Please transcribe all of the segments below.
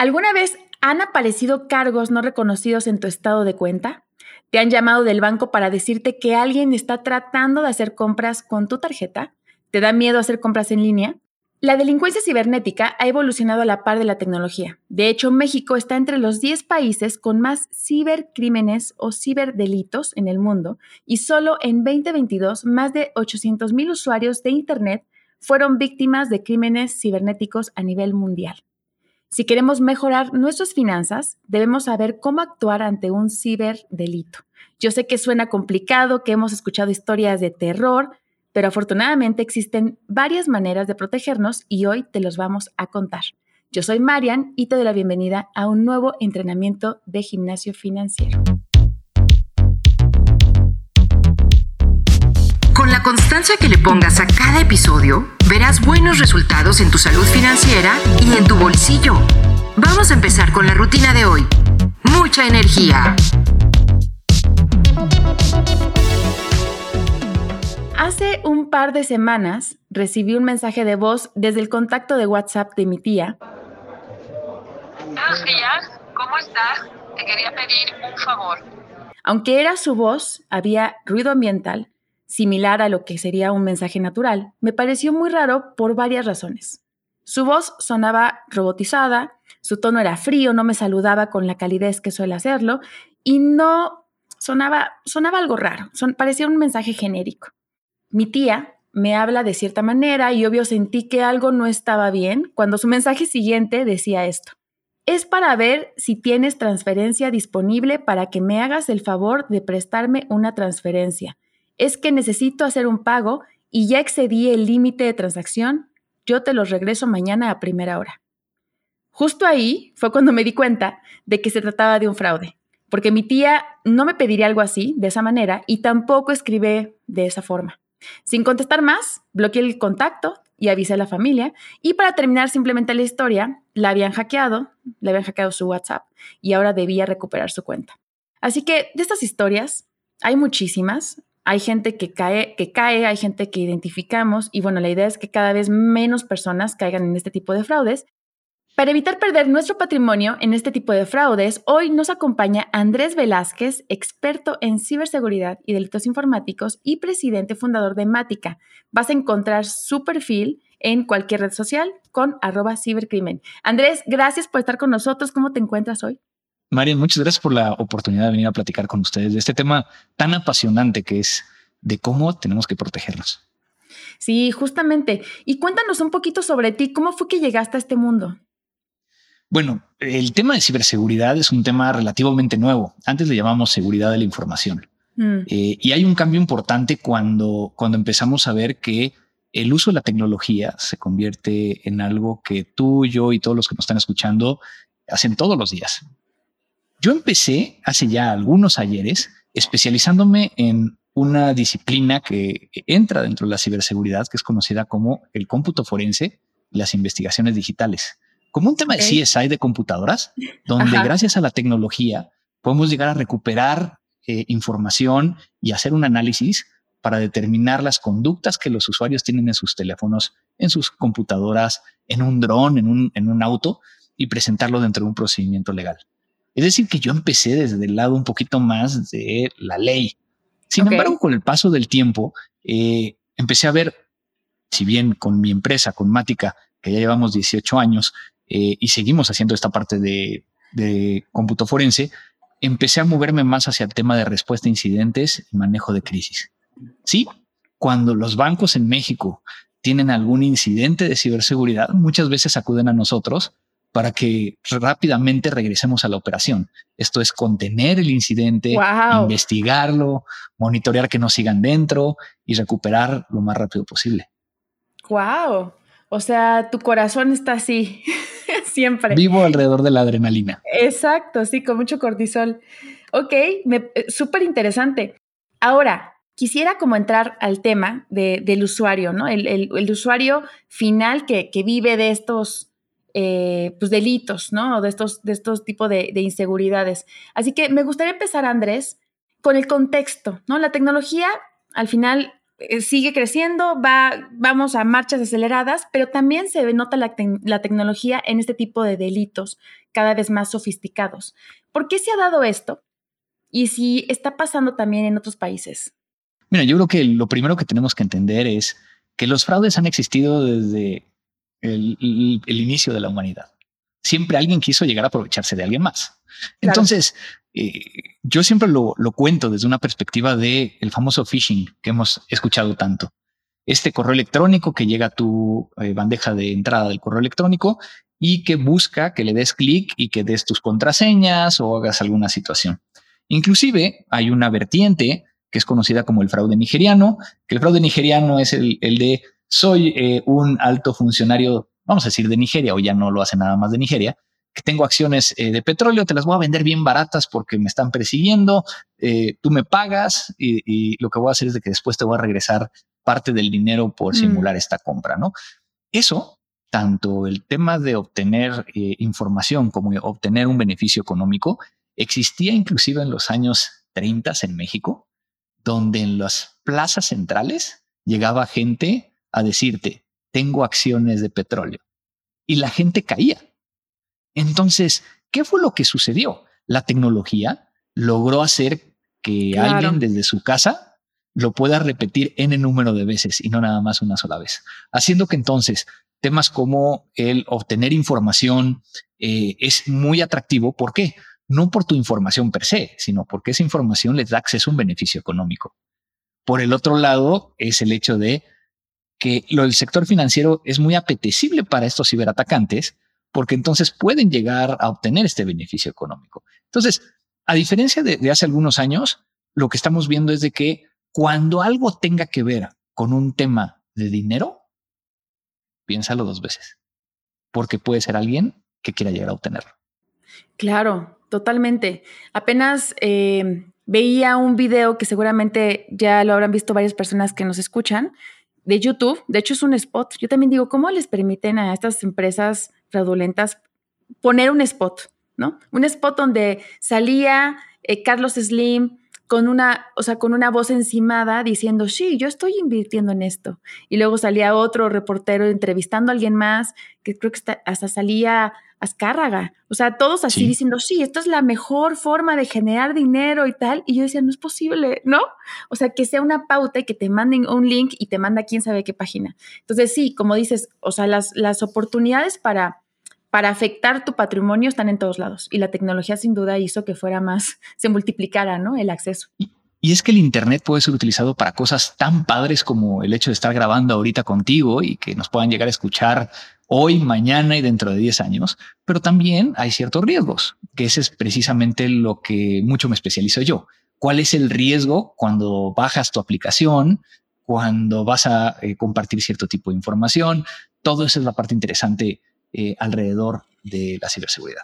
¿Alguna vez han aparecido cargos no reconocidos en tu estado de cuenta? ¿Te han llamado del banco para decirte que alguien está tratando de hacer compras con tu tarjeta? ¿Te da miedo hacer compras en línea? La delincuencia cibernética ha evolucionado a la par de la tecnología. De hecho, México está entre los 10 países con más cibercrímenes o ciberdelitos en el mundo y solo en 2022 más de 800.000 usuarios de Internet fueron víctimas de crímenes cibernéticos a nivel mundial. Si queremos mejorar nuestras finanzas, debemos saber cómo actuar ante un ciberdelito. Yo sé que suena complicado, que hemos escuchado historias de terror, pero afortunadamente existen varias maneras de protegernos y hoy te los vamos a contar. Yo soy Marian y te doy la bienvenida a un nuevo entrenamiento de gimnasio financiero. La constancia que le pongas a cada episodio, verás buenos resultados en tu salud financiera y en tu bolsillo. Vamos a empezar con la rutina de hoy. Mucha energía. Hace un par de semanas recibí un mensaje de voz desde el contacto de WhatsApp de mi tía. Buenos días, ¿cómo estás? Te quería pedir un favor. Aunque era su voz, había ruido ambiental, similar a lo que sería un mensaje natural. Me pareció muy raro por varias razones. Su voz sonaba robotizada, su tono era frío, no me saludaba con la calidez que suele hacerlo y no sonaba, sonaba algo raro, parecía un mensaje genérico. Mi tía me habla de cierta manera y obvio sentí que algo no estaba bien cuando su mensaje siguiente decía esto. Es para ver si tienes transferencia disponible para que me hagas el favor de prestarme una transferencia. Es que necesito hacer un pago y ya excedí el límite de transacción. Yo te los regreso mañana a primera hora. Justo ahí fue cuando me di cuenta de que se trataba de un fraude, porque mi tía no me pediría algo así, de esa manera, y tampoco escribe de esa forma. Sin contestar más, bloqueé el contacto y avisé a la familia. Y para terminar simplemente la historia, la habían hackeado, le habían hackeado su WhatsApp y ahora debía recuperar su cuenta. Así que de estas historias hay muchísimas. Hay gente que cae, que cae, hay gente que identificamos y bueno, la idea es que cada vez menos personas caigan en este tipo de fraudes para evitar perder nuestro patrimonio en este tipo de fraudes, hoy nos acompaña Andrés Velázquez, experto en ciberseguridad y delitos informáticos y presidente fundador de Mática. Vas a encontrar su perfil en cualquier red social con arroba cibercrimen. Andrés, gracias por estar con nosotros. ¿Cómo te encuentras hoy? Marian, muchas gracias por la oportunidad de venir a platicar con ustedes de este tema tan apasionante que es de cómo tenemos que protegernos. Sí, justamente. Y cuéntanos un poquito sobre ti. ¿Cómo fue que llegaste a este mundo? Bueno, el tema de ciberseguridad es un tema relativamente nuevo. Antes le llamamos seguridad de la información. Mm. Eh, y hay un cambio importante cuando, cuando empezamos a ver que el uso de la tecnología se convierte en algo que tú, yo y todos los que nos están escuchando hacen todos los días. Yo empecé hace ya algunos ayeres especializándome en una disciplina que entra dentro de la ciberseguridad, que es conocida como el cómputo forense y las investigaciones digitales. Como un tema de CSI de computadoras, donde gracias a la tecnología podemos llegar a recuperar eh, información y hacer un análisis para determinar las conductas que los usuarios tienen en sus teléfonos, en sus computadoras, en un dron, en un, en un auto y presentarlo dentro de un procedimiento legal. Es decir, que yo empecé desde el lado un poquito más de la ley. Sin embargo, con el paso del tiempo, eh, empecé a ver, si bien con mi empresa, con Mática, que ya llevamos 18 años, eh, y seguimos haciendo esta parte de, de cómputo forense, empecé a moverme más hacia el tema de respuesta a incidentes y manejo de crisis. Sí, cuando los bancos en México tienen algún incidente de ciberseguridad, muchas veces acuden a nosotros para que rápidamente regresemos a la operación. Esto es contener el incidente, investigarlo, monitorear que no sigan dentro y recuperar lo más rápido posible. Wow. O sea, tu corazón está así, siempre. Vivo alrededor de la adrenalina. Exacto, sí, con mucho cortisol. Ok, eh, súper interesante. Ahora, quisiera como entrar al tema del usuario, ¿no? El, usuario final que, vive de estos eh, pues delitos, ¿no? De estos, de estos tipos de, de inseguridades. Así que me gustaría empezar, Andrés, con el contexto, ¿no? La tecnología, al final, eh, sigue creciendo, va, vamos a marchas aceleradas, pero también se nota la, la, tecnología en este tipo de delitos cada vez más sofisticados. ¿Por qué se ha dado esto? Y si está pasando también en otros países. Mira, yo creo que lo primero que tenemos que entender es que los fraudes han existido desde el, inicio de la humanidad. Siempre alguien quiso llegar a aprovecharse de alguien más. Entonces, eh, yo siempre lo, cuento desde una perspectiva de el famoso phishing que hemos escuchado tanto. Este correo electrónico que llega a tu eh, bandeja de entrada del correo electrónico y que busca que le des clic y que des tus contraseñas o hagas alguna situación. Inclusive hay una vertiente que es conocida como el fraude nigeriano, que el fraude nigeriano es el, de soy eh, un alto funcionario, vamos a decir, de Nigeria, o ya no lo hace nada más de Nigeria, que tengo acciones eh, de petróleo, te las voy a vender bien baratas porque me están persiguiendo, eh, tú me pagas y, lo que voy a hacer es de que después te voy a regresar parte del dinero por mm. simular esta compra, ¿no? Eso, tanto el tema de obtener información como obtener un beneficio económico, existía inclusive en los años 30 en México, donde en las plazas centrales llegaba gente a decirte, tengo acciones de petróleo. Y la gente caía. Entonces, ¿qué fue lo que sucedió? La tecnología logró hacer que alguien desde su casa lo pueda repetir en el número de veces y no nada más una sola vez, haciendo que entonces temas como el obtener información eh, es muy atractivo. ¿Por qué? no por tu información per se, sino porque esa información les da acceso a un beneficio económico. Por el otro lado, es el hecho de que lo del sector financiero es muy apetecible para estos ciberatacantes, porque entonces pueden llegar a obtener este beneficio económico. Entonces, a diferencia de, hace algunos años, lo que estamos viendo es de que cuando algo tenga que ver con un tema de dinero, piénsalo dos veces, porque puede ser alguien que quiera llegar a obtenerlo. Claro, totalmente. Apenas eh, veía un video que seguramente ya lo habrán visto varias personas que nos escuchan de YouTube. De hecho, es un spot. Yo también digo, ¿cómo les permiten a estas empresas fraudulentas poner un spot? ¿No? Un spot donde salía eh, Carlos Slim con una, o sea, con una voz encimada diciendo, sí, yo estoy invirtiendo en esto. Y luego salía otro reportero entrevistando a alguien más, que creo que hasta salía Azcárraga. O sea, todos así diciendo, sí, esto es la mejor forma de generar dinero y tal. Y yo decía, no es posible, ¿no? O sea, que sea una pauta y que te manden un link y te manda quién sabe qué página. Entonces, sí, como dices, o sea, las, las oportunidades para para afectar tu patrimonio están en todos lados y la tecnología sin duda hizo que fuera más, se multiplicara, ¿no? El acceso. Y, es que el Internet puede ser utilizado para cosas tan padres como el hecho de estar grabando ahorita contigo y que nos puedan llegar a escuchar hoy, mañana y dentro de 10 años, pero también hay ciertos riesgos, que ese es precisamente lo que mucho me especializo yo. ¿Cuál es el riesgo cuando bajas tu aplicación, cuando vas a eh, compartir cierto tipo de información? Todo eso es la parte interesante eh, alrededor de la ciberseguridad.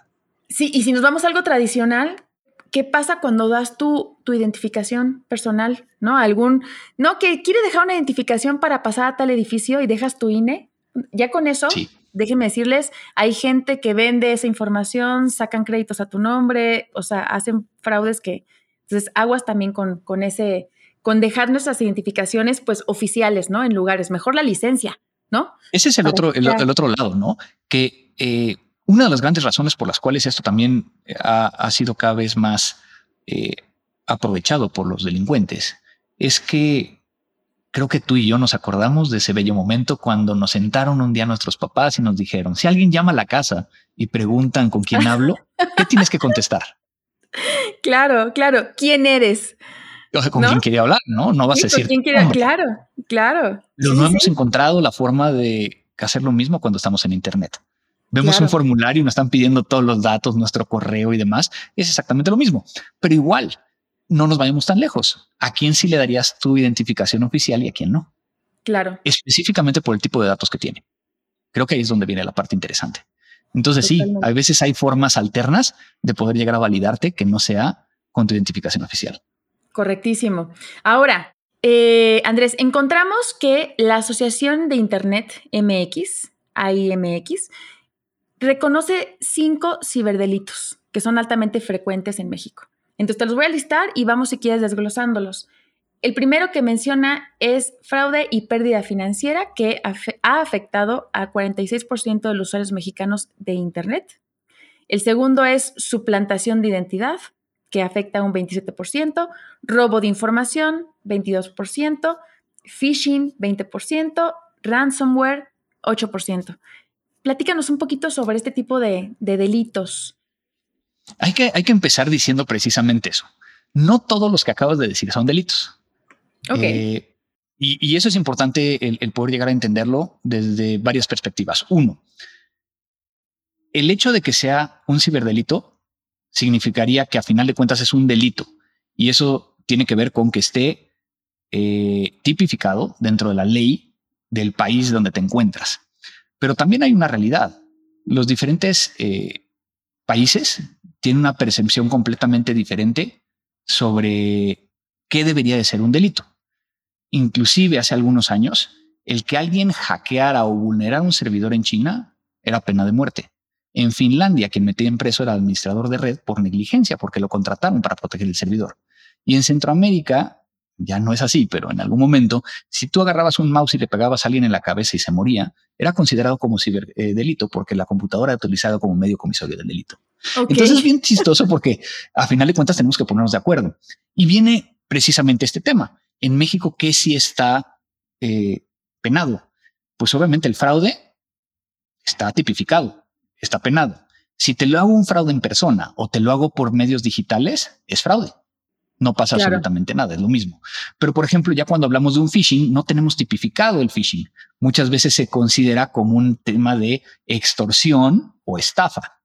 Sí, y si nos vamos a algo tradicional, ¿qué pasa cuando das tu, tu identificación personal? ¿No? Algún, no, que quiere dejar una identificación para pasar a tal edificio y dejas tu INE. Ya con eso, déjenme decirles, hay gente que vende esa información, sacan créditos a tu nombre, o sea, hacen fraudes que, entonces, aguas también con, con ese, con dejar nuestras identificaciones, pues, oficiales, ¿no? En lugares, mejor la licencia, ¿no? Ese es el otro, el, otro lado, ¿no? Que eh, una de las grandes razones por las cuales esto también eh, ha, sido cada vez más eh, aprovechado por los delincuentes es que creo que tú y yo nos acordamos de ese bello momento cuando nos sentaron un día nuestros papás y nos dijeron, si alguien llama a la casa y preguntan con quién hablo, ¿qué tienes que contestar? Claro, claro. ¿Quién eres? con quién quería hablar, ¿no? No vas a decir. Quién quiere, claro, claro. Pero no hemos encontrado la forma de hacer lo mismo cuando estamos en Internet. Vemos un formulario y nos están pidiendo todos los datos, nuestro correo y demás. Es exactamente lo mismo. Pero igual, no nos vayamos tan lejos. ¿A quién sí le darías tu identificación oficial y a quién no? Claro. Específicamente por el tipo de datos que tiene. Creo que ahí es donde viene la parte interesante. Entonces sí, a veces hay formas alternas de poder llegar a validarte que no sea con tu identificación oficial. Correctísimo. Ahora, eh, Andrés, encontramos que la Asociación de Internet MX, AIMX, reconoce cinco ciberdelitos que son altamente frecuentes en México. Entonces te los voy a listar y vamos si quieres desglosándolos. El primero que menciona es fraude y pérdida financiera que ha afectado a 46% de los usuarios mexicanos de Internet. El segundo es suplantación de identidad, que afecta a un 27%, robo de información, 22%, phishing, 20%, ransomware, 8%. Platícanos un poquito sobre este tipo de, delitos. Hay que, hay que empezar diciendo precisamente eso. No todos los que acabas de decir son delitos. Eh, y, eso es importante el, poder llegar a entenderlo desde varias perspectivas. Uno, el hecho de que sea un ciberdelito significaría que a final de cuentas es un delito. Y eso tiene que ver con que esté eh, tipificado dentro de la ley del país donde te encuentras. Pero también hay una realidad. Los diferentes eh, países tienen una percepción completamente diferente sobre qué debería de ser un delito. Inclusive hace algunos años, el que alguien hackeara o vulnerara un servidor en China era pena de muerte. En Finlandia, quien metía en preso era administrador de red por negligencia, porque lo contrataron para proteger el servidor. Y en Centroamérica, ya no es así, pero en algún momento, si tú agarrabas un mouse y le pegabas a alguien en la cabeza y se moría, era considerado como ciberdelito, porque la computadora era utilizada como medio comisario del delito. Entonces es bien chistoso porque a final de cuentas tenemos que ponernos de acuerdo. Y viene precisamente este tema. En México, ¿qué sí está eh, penado? Pues obviamente el fraude está tipificado, está penado. Si te lo hago un fraude en persona o te lo hago por medios digitales, es fraude. No pasa absolutamente nada, es lo mismo. Pero, por ejemplo, ya cuando hablamos de un phishing, no tenemos tipificado el phishing. Muchas veces se considera como un tema de extorsión o estafa.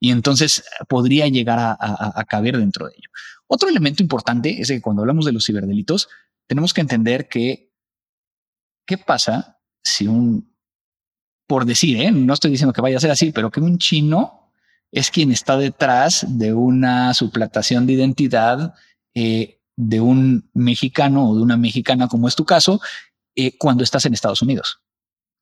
Y entonces podría llegar a caber dentro de ello. Otro elemento importante es que cuando hablamos de los ciberdelitos, tenemos que entender que, ¿qué pasa si un, por decir, ¿eh? no estoy diciendo que vaya a ser así, pero que un chino es quien está detrás de una suplantación de identidad eh, de un mexicano o de una mexicana, como es tu caso, eh, cuando estás en Estados Unidos?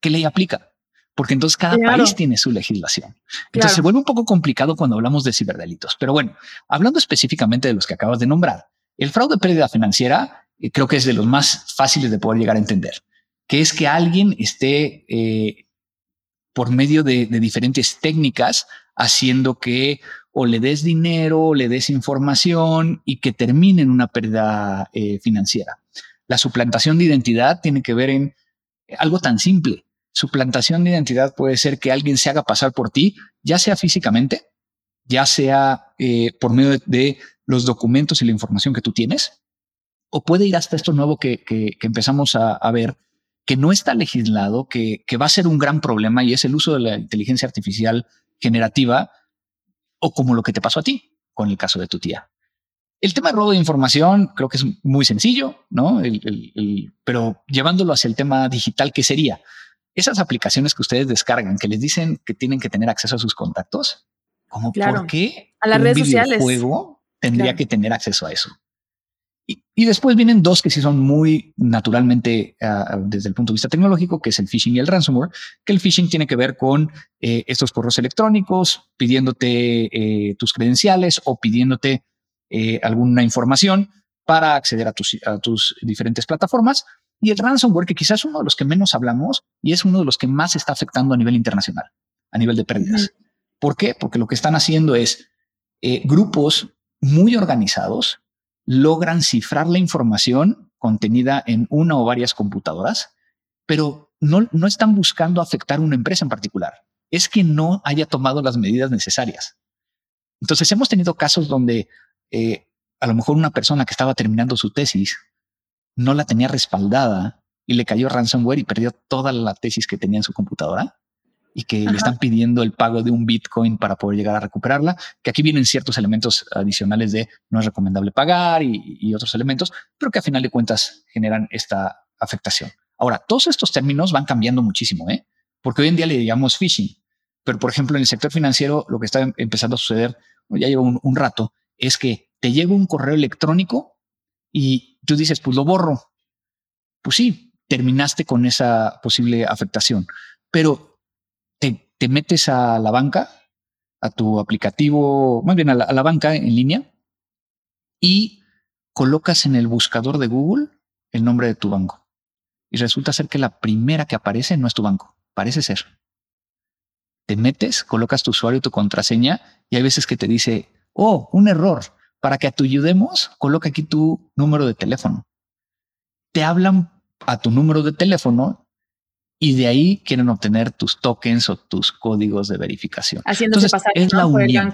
¿Qué ley aplica? Porque entonces cada país tiene su legislación. Entonces se vuelve un poco complicado cuando hablamos de ciberdelitos. Pero bueno, hablando específicamente de los que acabas de nombrar, el fraude pérdida financiera creo que es de los más fáciles de poder llegar a entender, que es que alguien esté eh, por medio de, diferentes técnicas haciendo que o le des dinero, o le des información y que termine en una pérdida eh, financiera. La suplantación de identidad tiene que ver en algo tan simple. Suplantación de identidad puede ser que alguien se haga pasar por ti, ya sea físicamente, ya sea eh, por medio de, los documentos y la información que tú tienes, o puede ir hasta esto nuevo que, empezamos a, ver, que no está legislado, que, va a ser un gran problema y es el uso de la inteligencia artificial generativa o como lo que te pasó a ti con el caso de tu tía. El tema de robo de información creo que es muy sencillo, ¿no? pero llevándolo hacia el tema digital, ¿qué sería? Esas aplicaciones que ustedes descargan, que les dicen que tienen que tener acceso a sus contactos, como por qué a las un redes sociales tendría que tener acceso a eso. Y, después vienen dos que sí son muy naturalmente ah, desde el punto de vista tecnológico, que es el phishing y el ransomware, que el phishing tiene que ver con eh, estos correos electrónicos pidiéndote eh, tus credenciales o pidiéndote eh, alguna información para acceder a tus, a tus diferentes plataformas. Y el ransomware, que quizás es uno de los que menos hablamos y es uno de los que más está afectando a nivel internacional, a nivel de pérdidas. ¿Por qué? Porque lo que están haciendo es grupos muy organizados logran cifrar la información contenida en una o varias computadoras, pero no, no están buscando afectar a una empresa en particular. Es que no haya tomado las medidas necesarias. Entonces hemos tenido casos donde eh, a lo mejor una persona que estaba terminando su tesis no la tenía respaldada y le cayó ransomware y perdió toda la tesis que tenía en su computadora y que le están pidiendo el pago de un Bitcoin para poder llegar a recuperarla, que aquí vienen ciertos elementos adicionales de no es recomendable pagar y, otros elementos, pero que a final de cuentas generan esta afectación. Ahora, todos estos términos van cambiando muchísimo, ¿eh? porque hoy en día le llamamos phishing, pero por ejemplo en el sector financiero lo que está em, empezando a suceder, ya lleva un, un rato, es que te llega un correo electrónico y tú dices, pues lo borro. Pues sí, terminaste con esa posible afectación, pero te metes a la banca, a tu aplicativo, más bien a la, banca en línea, y colocas en el buscador de Google el nombre de tu banco. Y resulta ser que la primera que aparece no es tu banco, parece ser. Te metes, colocas tu usuario y tu contraseña y hay veces que te dice, oh, un error. Para que te ayudemos, coloca aquí tu número de teléfono. Te hablan a tu número de teléfono y de ahí quieren obtener tus tokens o tus códigos de verificación. Haciéndose pasar es la unión.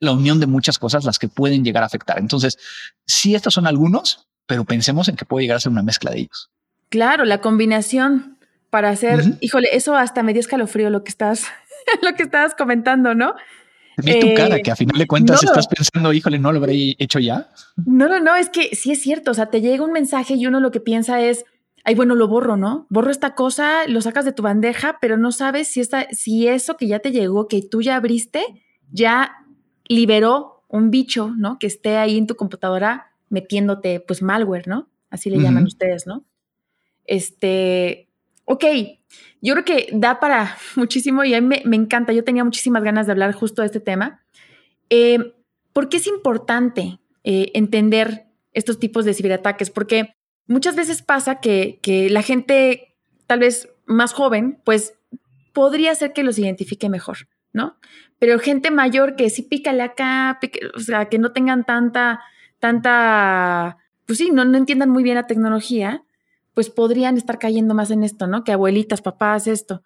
La unión de muchas cosas las que pueden llegar a afectar. Entonces, sí, estos son algunos, pero pensemos en que puede llegar a ser una mezcla de ellos. Claro, la combinación para hacer, híjole, eso hasta me dio escalofrío lo que estás, lo que estabas comentando, ¿no? Vi tu cara, eh, que a final de cuentas estás pensando, híjole, no lo habré hecho ya. No, no, no, es que sí es cierto. O sea, te llega un mensaje y uno lo que piensa es, ay, bueno, lo borro, ¿no? Borro esta cosa, lo sacas de tu bandeja, pero no sabes si, esta, si eso que ya te llegó, que tú ya abriste, ya liberó un bicho, ¿no? Que esté ahí en tu computadora metiéndote, pues, malware, ¿no? Así le llaman ustedes, ¿no? Este, ok, yo creo que da para muchísimo y a mí me, encanta. Yo tenía muchísimas ganas de hablar justo de este tema. Eh, ¿Por qué es importante eh, entender estos tipos de ciberataques? Porque muchas veces pasa que, la gente tal vez más joven, pues podría ser que los identifique mejor, ¿no? Pero gente mayor que sí pícale acá, o sea, que no tengan tanta, tanta, pues sí, no entiendan muy bien la tecnología, pues podrían estar cayendo más en esto, ¿no? Que abuelitas, papás, esto.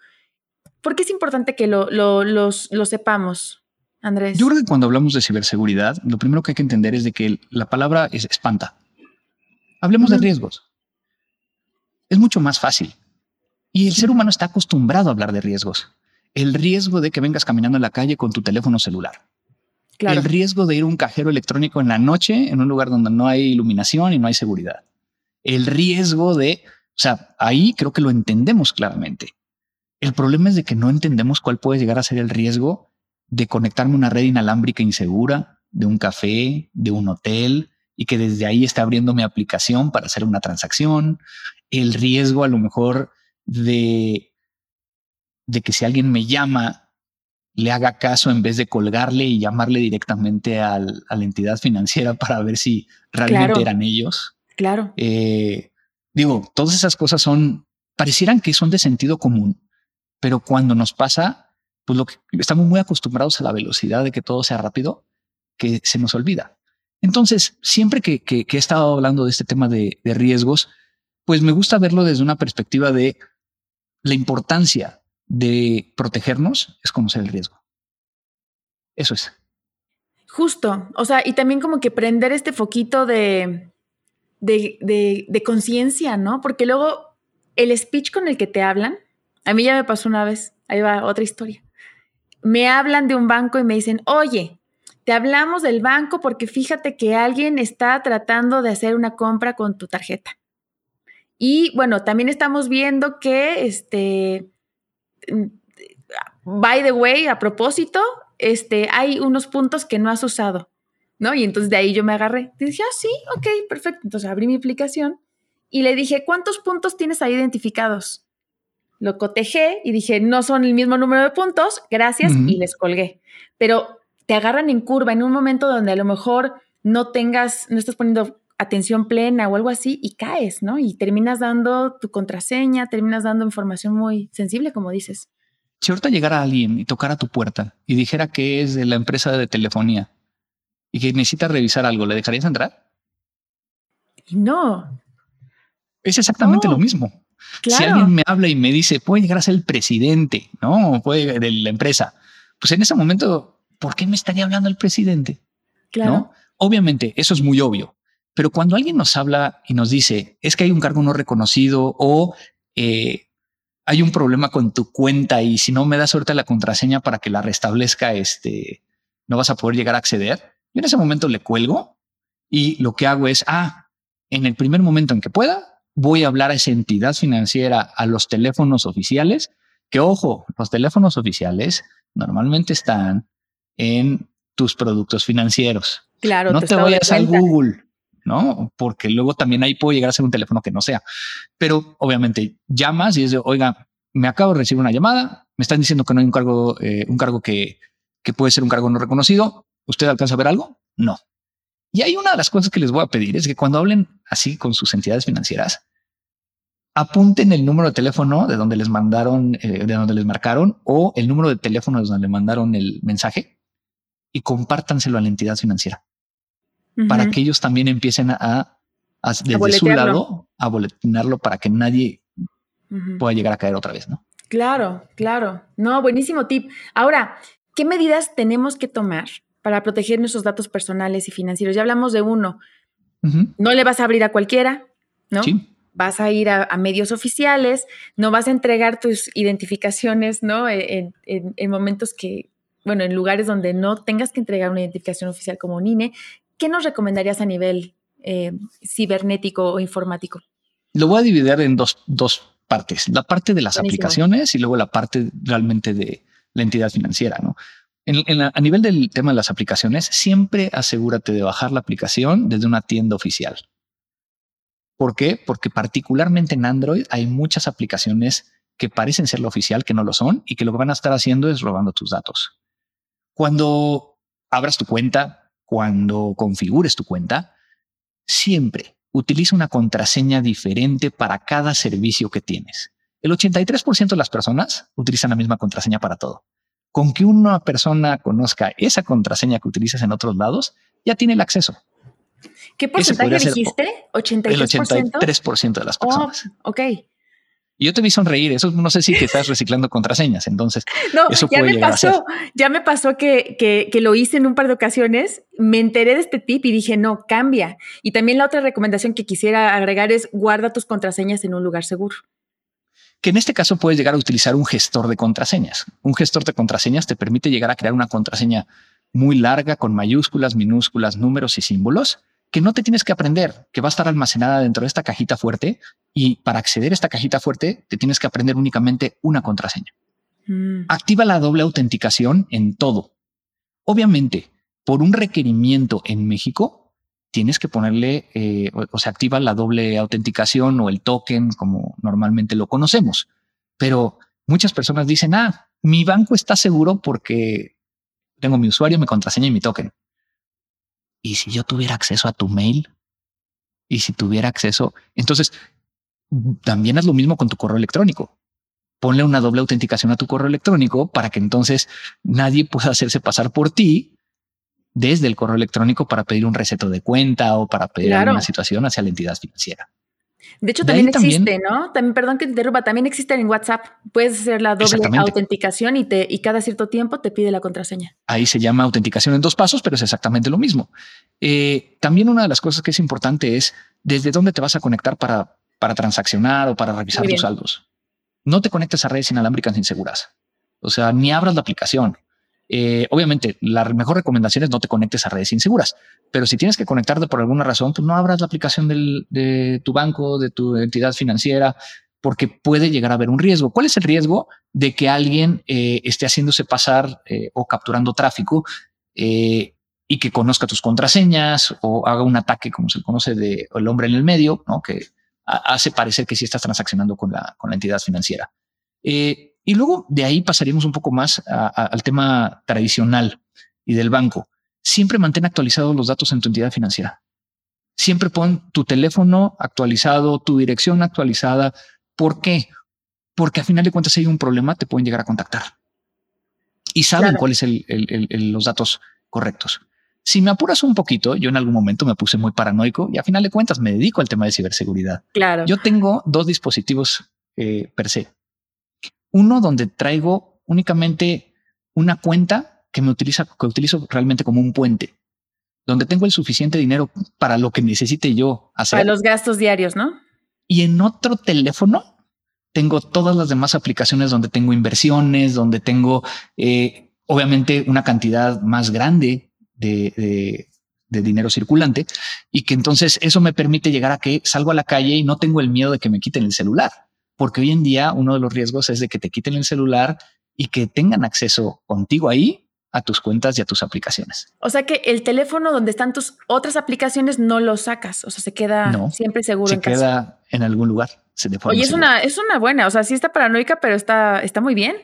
¿Por qué es importante que lo, lo, sepamos, Andrés? Yo creo que cuando hablamos de ciberseguridad, lo primero que hay que entender es de que la palabra es espanta. Hablemos de riesgos. Es mucho más fácil. Y el ser humano está acostumbrado a hablar de riesgos. El riesgo de que vengas caminando en la calle con tu teléfono celular. El riesgo de ir a un cajero electrónico en la noche en un lugar donde no hay iluminación y no hay seguridad el riesgo de, o sea, ahí creo que lo entendemos claramente. El problema es de que no entendemos cuál puede llegar a ser el riesgo de conectarme a una red inalámbrica insegura, de un café, de un hotel, y que desde ahí está abriendo mi aplicación para hacer una transacción. El riesgo a lo mejor de, de que si alguien me llama, le haga caso en vez de colgarle y llamarle directamente a la entidad financiera para ver si realmente eran ellos. Claro. Eh, digo, todas esas cosas son, parecieran que son de sentido común, pero cuando nos pasa, pues lo que estamos muy acostumbrados a la velocidad de que todo sea rápido, que se nos olvida. Entonces, siempre que, he estado hablando de este tema de, de riesgos, pues me gusta verlo desde una perspectiva de la importancia de protegernos es conocer el riesgo. Eso es. Justo, o sea, y también como que prender este foquito de, de, conciencia, ¿no? Porque luego el speech con el que te hablan, a mí ya me pasó una vez, ahí va otra historia. Me hablan de un banco y me dicen, oye, te hablamos del banco porque fíjate que alguien está tratando de hacer una compra con tu tarjeta. Y bueno, también estamos viendo que, este, by the way, a propósito, este, hay unos puntos que no has usado. ¿No? Y entonces de ahí yo me agarré. Y dije, ah, sí, ok, perfecto. Entonces abrí mi aplicación y le dije, ¿cuántos puntos tienes ahí identificados? Lo cotejé y dije, no son el mismo número de puntos, gracias, y les colgué. Pero te agarran en curva en un momento donde a lo mejor no tengas, no estás poniendo atención plena o algo así y caes, ¿no? Y terminas dando tu contraseña, terminas dando información muy sensible, como dices. Si ahorita llegara alguien y tocara tu puerta y dijera que es de la empresa de telefonía y que necesita revisar algo, ¿le dejarías entrar? No. Es exactamente lo mismo. Si alguien me habla y me dice, puede llegar a ser el presidente, ¿no? Puede de la empresa. Pues en ese momento, ¿por qué me estaría hablando el presidente? Claro. Obviamente, eso es muy obvio. Pero cuando alguien nos habla y nos dice, es que hay un cargo no reconocido o eh, hay un problema con tu cuenta y si no me das suerte la contraseña para que la restablezca, este, no vas a poder llegar a acceder. Yo en ese momento le cuelgo y lo que hago es, ah, en el primer momento en que pueda, voy a hablar a esa entidad financiera, a los teléfonos oficiales, que ojo, los teléfonos oficiales normalmente están en tus productos financieros. Claro, no te, vayas al Google, ¿no? Porque luego también ahí puede llegar a ser un teléfono que no sea. Pero obviamente llamas y es de, oiga, me acabo de recibir una llamada, me están diciendo que no hay un cargo, eh, un cargo que, que puede ser un cargo no reconocido. ¿Usted alcanza a ver algo? No. Y hay una de las cosas que les voy a pedir es que cuando hablen así con sus entidades financieras, apunten el número de teléfono de donde les mandaron, eh, de donde les marcaron o el número de teléfono de donde le mandaron el mensaje y compártanselo a la entidad financiera para que ellos también empiecen a, desde su lado a boletinarlo para que nadie pueda llegar a caer otra vez, ¿no? Claro, claro. No, buenísimo tip. Ahora, ¿qué medidas tenemos que tomar para proteger nuestros datos personales y financieros? Ya hablamos de uno. No le vas a abrir a cualquiera, ¿no? Sí vas a ir a, medios oficiales, no vas a entregar tus identificaciones, ¿no? E, en, momentos que, bueno, en lugares donde no tengas que entregar una identificación oficial como un INE. ¿Qué nos recomendarías a nivel eh, cibernético o informático? Lo voy a dividir en dos, partes, la parte de las aplicaciones y luego la parte realmente de la entidad financiera, ¿no? A nivel del tema de las aplicaciones, siempre asegúrate de bajar la aplicación desde una tienda oficial. ¿Por qué? Porque particularmente en Android hay muchas aplicaciones que parecen ser lo oficial, que no lo son, y que lo que van a estar haciendo es robando tus datos. Cuando abras tu cuenta, cuando configures tu cuenta, siempre utiliza una contraseña diferente para cada servicio que tienes. El 83% de las personas utilizan la misma contraseña para todo. Con que una persona conozca esa contraseña que utilizas en otros lados, ya tiene el acceso. ¿Qué porcentaje dijiste? ¿83%? El 83% de las personas. Oh, ok. Y yo te vi sonreír, eso no sé si te estás reciclando contraseñas, entonces no, eso ya me pasó, ya me pasó que, que, que, lo hice en un par de ocasiones, me enteré de este tip y dije, no, cambia. Y también la otra recomendación que quisiera agregar es guarda tus contraseñas en un lugar seguro. Que en este caso puedes llegar a utilizar un gestor de contraseñas. Un gestor de contraseñas te permite llegar a crear una contraseña muy larga con mayúsculas, minúsculas, números y símbolos que no te tienes que aprender, que va a estar almacenada dentro de esta cajita fuerte y para acceder a esta cajita fuerte te tienes que aprender únicamente una contraseña. Mm. Activa la doble autenticación en todo. Obviamente, por un requerimiento en México, tienes que ponerle, eh, o, se activa la doble autenticación o el token como normalmente lo conocemos. Pero muchas personas dicen, ah, mi banco está seguro porque tengo mi usuario, mi contraseña y mi token. ¿y si yo tuviera acceso a tu mail? ¿Y si tuviera acceso? Entonces, también haz lo mismo con tu correo electrónico. Ponle una doble autenticación a tu correo electrónico para que entonces nadie pueda hacerse pasar por ti desde el correo electrónico para pedir un receto de cuenta o para pedir una situación hacia la entidad financiera. De hecho, también existe, ¿no? También, perdón que te interrumpa, también existe en WhatsApp. Puedes hacer la doble autenticación y, te, y cada cierto tiempo te pide la contraseña. Ahí se llama autenticación en dos pasos, pero es exactamente lo mismo. Eh, también una de las cosas que es importante es desde dónde te vas a conectar para, para transaccionar o para revisar tus saldos. No te conectes a redes inalámbricas inseguras. O sea, ni abras la aplicación. Eh, obviamente, la mejor recomendación es no te conectes a redes inseguras, pero si tienes que conectarte por alguna razón, pues no abras la aplicación de tu banco, de tu entidad financiera, porque puede llegar a haber un riesgo. ¿Cuál es el riesgo de que alguien eh, esté haciéndose pasar eh, o capturando tráfico y que conozca tus contraseñas o haga un ataque, como se conoce, de el hombre en el medio, que hace parecer que sí estás transaccionando con la entidad financiera? Y luego de ahí pasaríamos un poco más al tema tradicional y del banco. Siempre mantén actualizados los datos en tu entidad financiera. Siempre pon tu teléfono actualizado, tu dirección actualizada. ¿Por qué? Porque a final de cuentas, si hay un problema, te pueden llegar a contactar y saben cuáles son los datos correctos. Si me apuras un poquito, yo en algún momento me puse muy paranoico y a final de cuentas me dedico al tema de ciberseguridad. Claro. Yo tengo dos dispositivos eh, per se. Uno donde traigo únicamente una cuenta que me utiliza, que utilizo realmente como un puente, donde tengo el suficiente dinero para lo que necesite yo hacer. Para los gastos diarios, ¿no? Y en otro teléfono tengo todas las demás aplicaciones donde tengo inversiones, donde tengo eh, obviamente una cantidad más grande de, de, dinero circulante y que entonces eso me permite llegar a que salgo a la calle y no tengo el miedo de que me quiten el celular porque hoy en día uno de los riesgos es de que te quiten el celular y que tengan acceso contigo ahí a tus cuentas y a tus aplicaciones. O sea que el teléfono donde están tus otras aplicaciones no lo sacas, o sea, se queda siempre seguro se queda en algún lugar. Oye, es una, es una buena, o sea, sí está paranoica, pero está, está muy bien.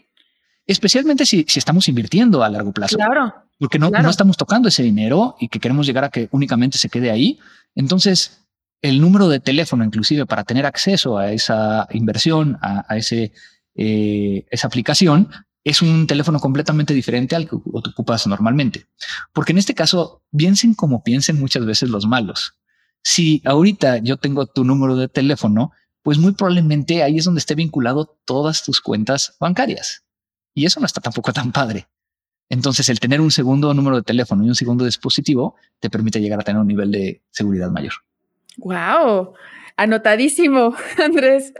Especialmente si, si estamos invirtiendo a largo plazo. Claro. porque no, no estamos tocando ese dinero y que queremos llegar a que únicamente se quede ahí. Entonces, el número de teléfono, inclusive para tener acceso a esa inversión, a, eh, esa aplicación, es un teléfono completamente diferente al que ocupas normalmente. Porque en este caso, piensen como piensen muchas veces los malos. Si ahorita yo tengo tu número de teléfono, pues muy probablemente ahí es donde esté vinculado todas tus cuentas bancarias. Y eso no está tampoco tan padre. Entonces, el tener un segundo número de teléfono y un segundo dispositivo te permite llegar a tener un nivel de seguridad mayor. Wow, anotadísimo, Andrés.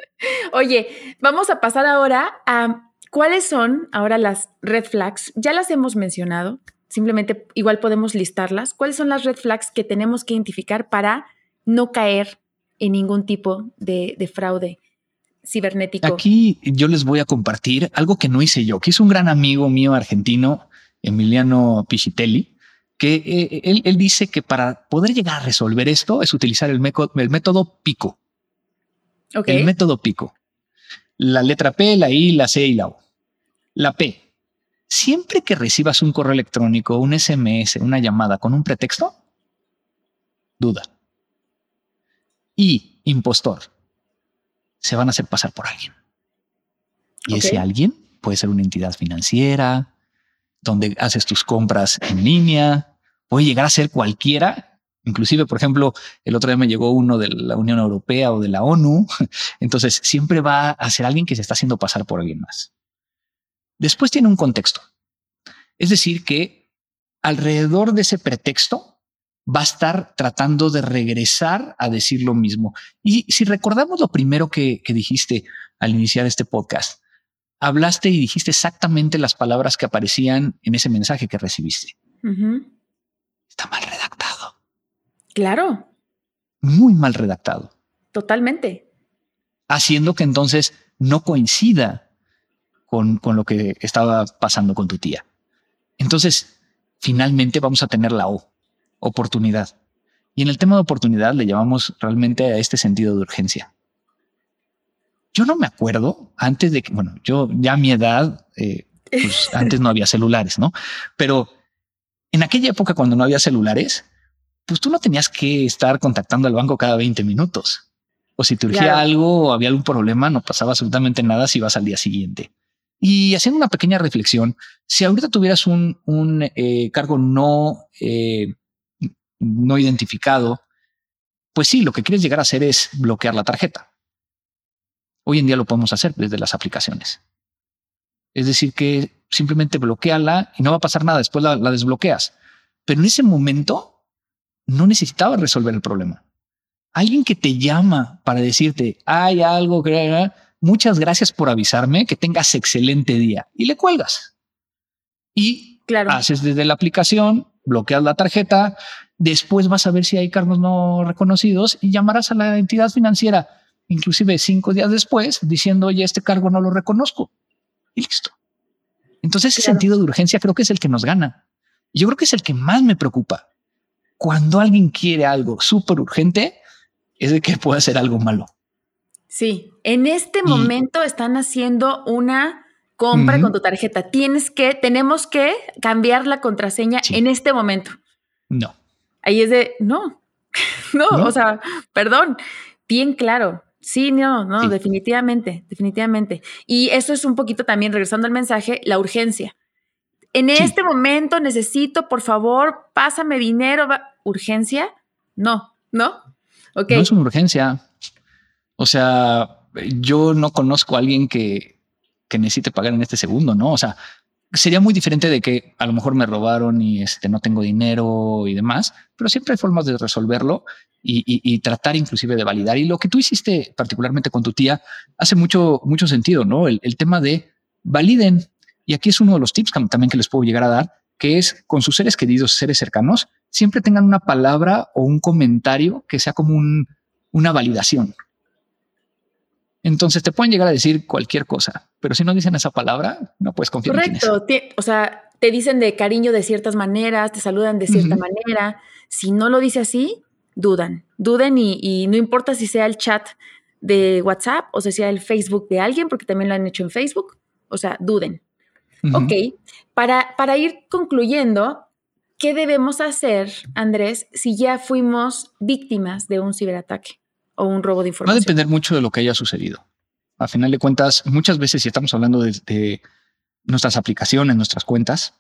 Oye, vamos a pasar ahora a cuáles son ahora las red flags. Ya las hemos mencionado, simplemente igual podemos listarlas. ¿Cuáles son las red flags que tenemos que identificar para no caer en ningún tipo de, de fraude? cibernético. Aquí yo les voy a compartir algo que no hice yo, que es un gran amigo mío argentino, Emiliano Pichitelli, que eh, él, dice que para poder llegar a resolver esto es utilizar el, el método PICO. El método PICO. La letra P, la I, la C y la O. La P. Siempre que recibas un correo electrónico, un SMS, una llamada con un pretexto, duda. Y impostor. Se van a hacer pasar por alguien. Y ese alguien puede ser una entidad financiera, donde haces tus compras en línea, puede llegar a ser cualquiera. Inclusive, por ejemplo, el otro día me llegó uno de la Unión Europea o de la ONU. Entonces, siempre va a ser alguien que se está haciendo pasar por alguien más. Después tiene un contexto. Es decir, que alrededor de ese pretexto va a estar tratando de regresar a decir lo mismo. Y si recordamos lo primero que, que dijiste al iniciar este podcast, hablaste y dijiste exactamente las palabras que aparecían en ese mensaje que recibiste. Está mal redactado. Claro. Muy mal redactado. Totalmente. Haciendo que entonces no coincida con, con lo que estaba pasando con tu tía. Entonces, finalmente vamos a tener la O, oportunidad. Y en el tema de oportunidad le llamamos realmente a este sentido de urgencia. Yo no me acuerdo antes de que, bueno, yo ya a mi edad, eh, pues antes no había celulares, ¿no? Pero en aquella época cuando no había celulares, pues tú no tenías que estar contactando al banco cada 20 minutos. O si te urgía algo o había algún problema, no pasaba absolutamente nada si vas al día siguiente. Y haciendo una pequeña reflexión, si ahorita tuvieras un, un eh, cargo no, eh, no identificado, pues sí, lo que quieres llegar a hacer es bloquear la tarjeta. Hoy en día lo podemos hacer desde las aplicaciones. Es decir, que simplemente bloqueala y no va a pasar nada, después la, desbloqueas. Pero en ese momento no necesitaba resolver el problema. Alguien que te llama para decirte, hay algo que... Muchas gracias por avisarme, que tengas excelente día. Y le cuelgas. Y claro. haces desde la aplicación, bloqueas la tarjeta, después vas a ver si hay cargos no reconocidos y llamarás a la entidad financiera inclusive cinco días después, diciendo, oye, este cargo no lo reconozco. Y listo. Entonces ese sentido de urgencia creo que es el que nos gana. Yo creo que es el que más me preocupa. Cuando alguien quiere algo súper urgente, es de que puede hacer algo malo. Sí, en este momento están haciendo una compra con tu tarjeta. Tienes que, tenemos que cambiar la contraseña en este momento. No. Ahí es de, no, no, o sea, perdón, bien claro. Sí, no, no, definitivamente, definitivamente. Y eso es un poquito también, regresando al mensaje, la urgencia. En este momento necesito, por favor, pásame dinero. ¿Urgencia? No, ¿no? Okay. No es una urgencia. O sea, yo no conozco a alguien que, que necesite pagar en este segundo, ¿no? O sea, sería muy diferente de que a lo mejor me robaron y este, no tengo dinero y demás, pero siempre hay formas de resolverlo y, tratar inclusive de validar. Y lo que tú hiciste particularmente con tu tía hace mucho, mucho sentido, ¿no? El, tema de validen. Y aquí es uno de los tips también que les puedo llegar a dar, que es con sus seres queridos, seres cercanos, siempre tengan una palabra o un comentario que sea como un, una validación. Entonces te pueden llegar a decir cualquier cosa, pero si no dicen esa palabra, no puedes confiar Correcto. en O sea, te dicen de cariño de ciertas maneras, te saludan de cierta manera. Si no lo dice así, dudan. Duden y, no importa si sea el chat de WhatsApp o si sea el Facebook de alguien, porque también lo han hecho en Facebook. O sea, duden. Ok, para, para ir concluyendo, ¿qué debemos hacer, Andrés, si ya fuimos víctimas de un ciberataque o un robo de información? Va a depender mucho de lo que haya sucedido. A final de cuentas, muchas veces si estamos hablando de, nuestras aplicaciones, nuestras cuentas,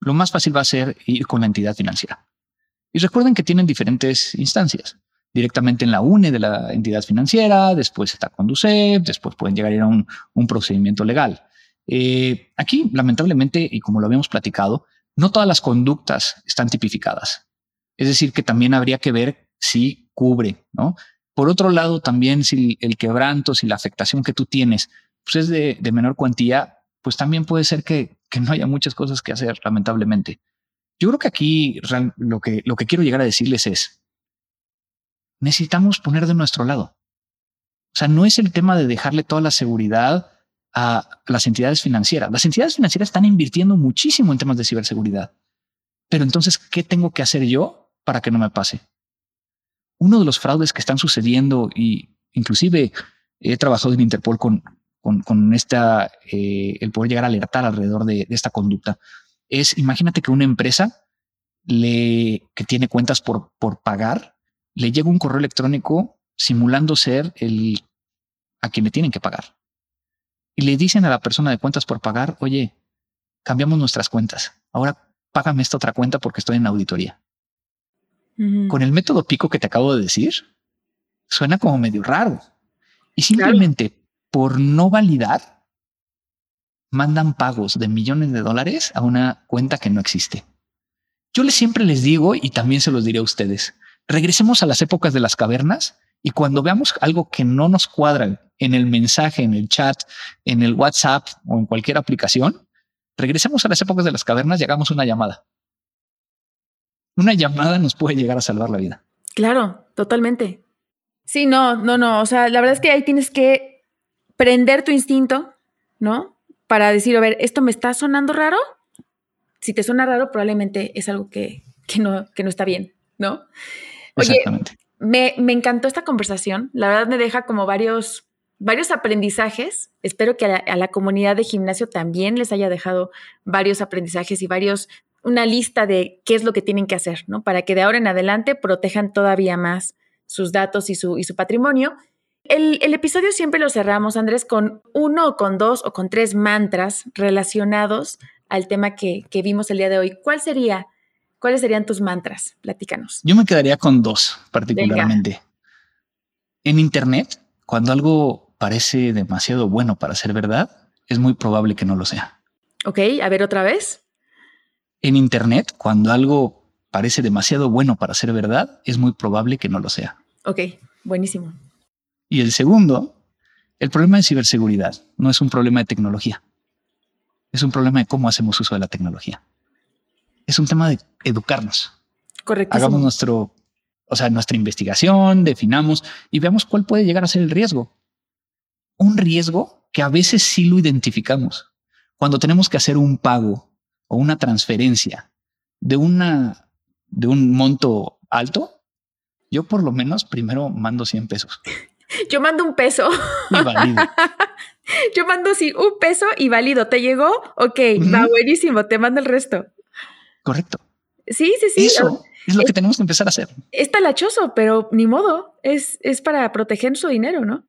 lo más fácil va a ser ir con la entidad financiera. Y recuerden que tienen diferentes instancias. Directamente en la UNE de la entidad financiera, después está Conducep, después pueden llegar a ir a un, procedimiento legal. Eh, aquí, lamentablemente, y como lo habíamos platicado, no todas las conductas están tipificadas. Es decir, que también habría que ver si cubre, ¿no? Por otro lado, también si el quebranto, si la afectación que tú tienes pues es de, menor cuantía, pues también puede ser que, no haya muchas cosas que hacer, lamentablemente. Yo creo que aquí lo que, lo que quiero llegar a decirles es, necesitamos poner de nuestro lado. O sea, no es el tema de dejarle toda la seguridad a las entidades financieras. Las entidades financieras están invirtiendo muchísimo en temas de ciberseguridad. Pero entonces, ¿qué tengo que hacer yo para que no me pase? Uno de los fraudes que están sucediendo y inclusive he trabajado en Interpol con, con, esta, eh, el poder llegar a alertar alrededor de, esta conducta, es imagínate que una empresa le, que tiene cuentas por, por pagar, le llega un correo electrónico simulando ser el a quien le tienen que pagar y le dicen a la persona de cuentas por pagar, oye, cambiamos nuestras cuentas. Ahora págame esta otra cuenta porque estoy en auditoría. Con el método pico que te acabo de decir, suena como medio raro. Y simplemente por no validar, mandan pagos de millones de dólares a una cuenta que no existe. Yo les siempre les digo, y también se los diré a ustedes, regresemos a las épocas de las cavernas y cuando veamos algo que no nos cuadra en el mensaje, en el chat, en el WhatsApp o en cualquier aplicación, regresemos a las épocas de las cavernas y hagamos una llamada. Una llamada nos puede llegar a salvar la vida. Claro, totalmente. Sí, no, no, no. O sea, la verdad es que ahí tienes que prender tu instinto, ¿no? Para decir, a ver, ¿esto me está sonando raro? Si te suena raro, probablemente es algo que, no, que no está bien, ¿no? Exactamente. Me, me, encantó esta conversación. La verdad me deja como varios varios aprendizajes. Espero que a la, comunidad de gimnasio también les haya dejado varios aprendizajes y varios, una lista de qué es lo que tienen que hacer, ¿no? Para que de ahora en adelante protejan todavía más sus datos y su, y su patrimonio. El, episodio siempre lo cerramos, Andrés, con uno o con dos o con tres mantras relacionados al tema que, vimos el día de hoy. ¿Cuál sería? ¿Cuáles serían tus mantras? Platícanos. Yo me quedaría con dos particularmente. En Internet, cuando algo parece demasiado bueno para ser verdad, es muy probable que no lo sea. Ok, a ver otra vez. En Internet, cuando algo parece demasiado bueno para ser verdad, es muy probable que no lo sea. Ok, buenísimo. Y el segundo, el problema de ciberseguridad no es un problema de tecnología. Es un problema de cómo hacemos uso de la tecnología. Es un tema de educarnos. Correcto. Hagamos nuestro, o sea, nuestra investigación, definamos y veamos cuál puede llegar a ser el riesgo un riesgo que a veces sí lo identificamos. Cuando tenemos que hacer un pago o una transferencia de una de un monto alto, yo por lo menos primero mando 100 pesos. Yo mando un peso. Y valido. Yo mando sí, un peso y válido. ¿Te llegó? Ok, va buenísimo, te mando el resto. Correcto. Sí, sí, sí. Eso es lo que tenemos que empezar a hacer. Es talachoso, pero ni modo. Es, es para proteger su dinero, ¿no?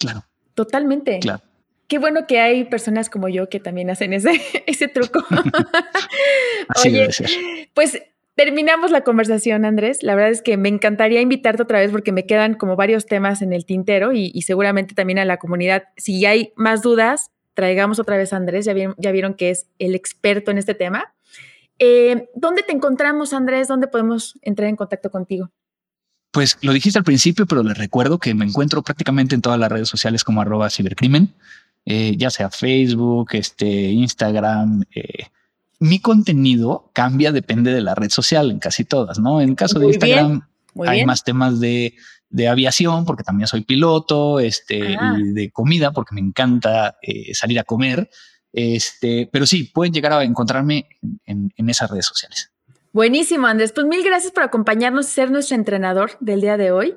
Claro. Totalmente. Claro. Qué bueno que hay personas como yo que también hacen ese, ese truco. Así debe ser. Pues terminamos la conversación, Andrés. La verdad es que me encantaría invitarte otra vez porque me quedan como varios temas en el tintero y, seguramente también a la comunidad. Si hay más dudas, traigamos otra vez a Andrés. Ya vieron, ya vieron que es el experto en este tema. Eh, ¿Dónde te encontramos, Andrés? ¿Dónde podemos entrar en contacto contigo? Pues lo dijiste al principio, pero les recuerdo que me encuentro prácticamente en todas las redes sociales como arroba cibercrimen, eh, ya sea Facebook, este, Instagram. Eh, mi contenido cambia, depende de la red social, en casi todas, ¿no? En el caso de Instagram hay más temas de, aviación, porque también soy piloto, este, ah. y de comida, porque me encanta eh, salir a comer. Este, pero sí, pueden llegar a encontrarme en esas redes sociales. Buenísimo, Andrés. Pues mil gracias por acompañarnos y ser nuestro entrenador del día de hoy.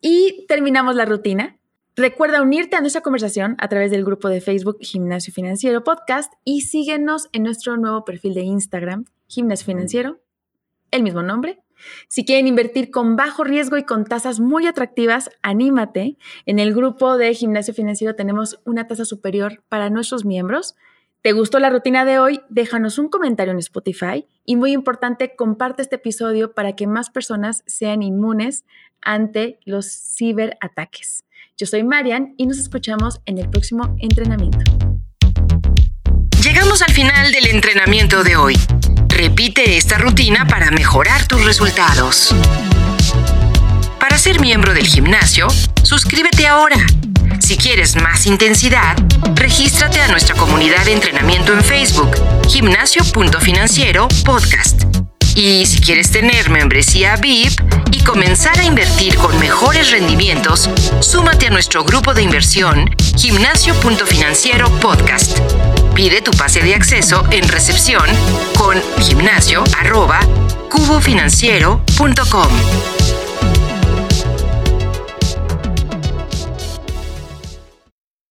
Y terminamos la rutina. Recuerda unirte a nuestra conversación a través del grupo de Facebook Gimnasio Financiero Podcast y síguenos en nuestro nuevo perfil de Instagram, Gimnasio Financiero el mismo nombre. Si quieren invertir con bajo riesgo y con tasas muy atractivas, anímate. En el grupo de gimnasio financiero tenemos una tasa superior para nuestros miembros. ¿Te gustó la rutina de hoy? Déjanos un comentario en Spotify y muy importante, comparte este episodio para que más personas sean inmunes ante los ciberataques. Yo soy Marian y nos escuchamos en el próximo entrenamiento. Llegamos al final del entrenamiento de hoy. Repite esta rutina para mejorar tus resultados. Para ser miembro del gimnasio, suscríbete ahora. Si quieres más intensidad, regístrate a nuestra comunidad de entrenamiento en Facebook, gimnasio.financiero podcast. Y si quieres tener membresía VIP y comenzar a invertir con mejores rendimientos, súmate a nuestro grupo de inversión, gimnasio.financiero podcast. Pide tu pase de acceso en recepción con gimnasio.cubofinanciero.com.